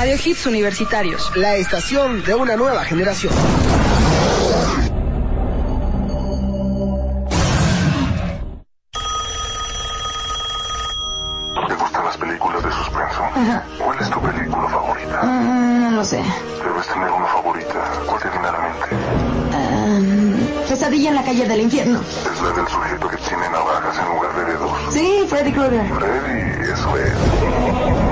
Radio Hits Universitarios, la estación de una nueva generación. ¿Te gustan las películas de suspenso? ¿Cuál es tu película favorita? no lo sé. Debes tener una favorita. ¿Cuál te viene a la mente? Um, pesadilla en la calle del infierno. Es la del sujeto que tiene navajas en lugar de dedos. Sí, Freddy Krueger. Freddy, eso es.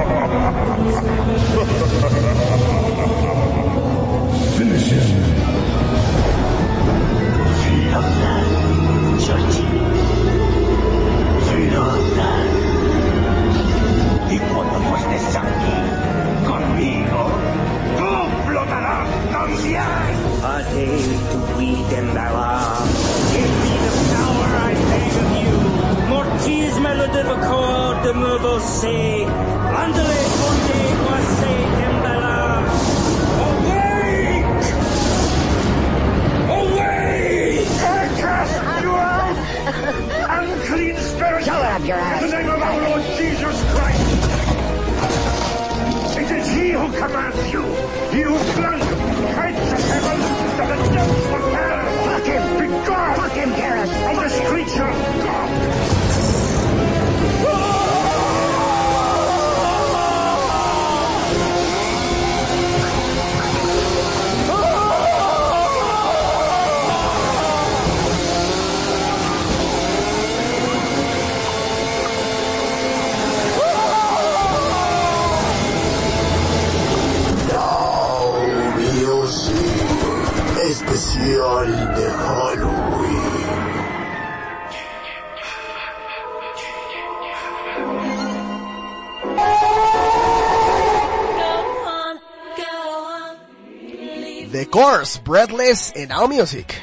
To breathe and thou Give me the power I beg of you. Mortis melodivico de me você. Andale conde quase tembala. Awake! Awake! I cast you out! Unclean spirit! Shut up, your In the name of our Lord Jesus Christ! It is He who commands you! He who flung of this creature. Especial de The Course, Breathless en Now Music.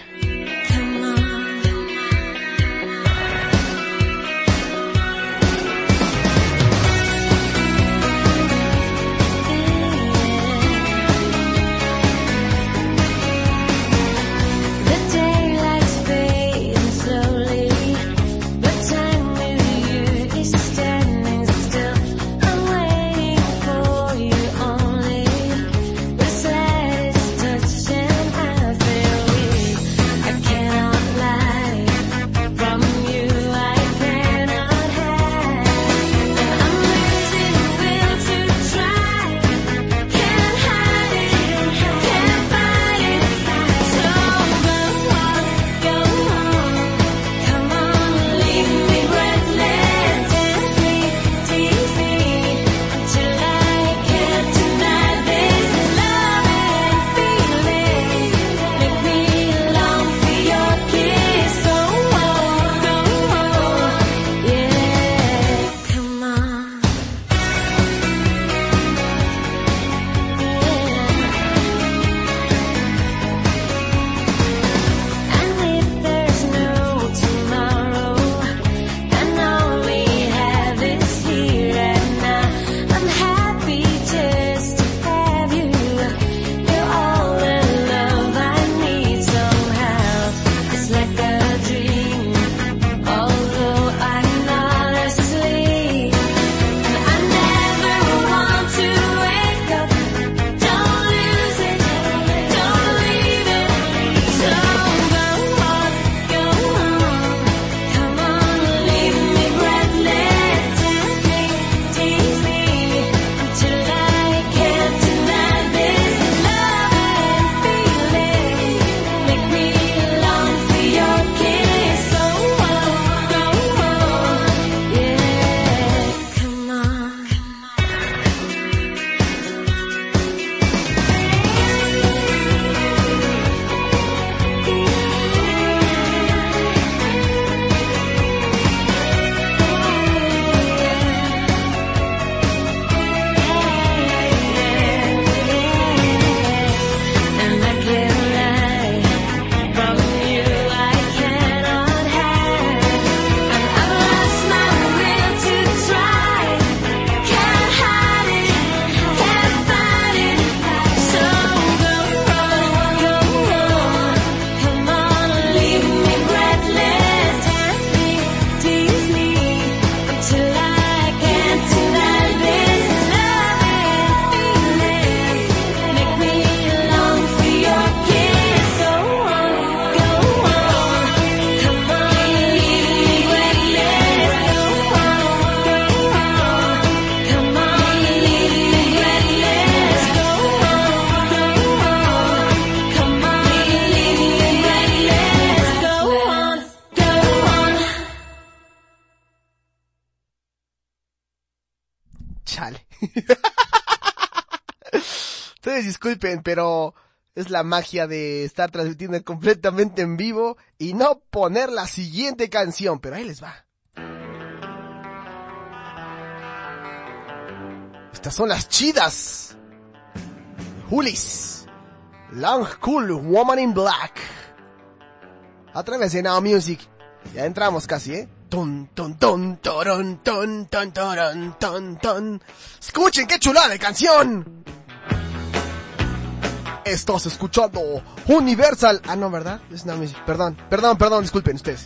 Ustedes disculpen, pero es la magia de estar transmitiendo completamente en vivo y no poner la siguiente canción, pero ahí les va. Estas son las chidas. Julis. Long Cool Woman in Black. A través de Now Music. Ya entramos casi, ¿eh? Ton, ton, ton, toron, ton, ton, toron, ton, ton. Escuchen qué chulada de canción. Estás escuchando Universal. Ah, no, ¿verdad? Es Music. Perdón, perdón, perdón, disculpen ustedes.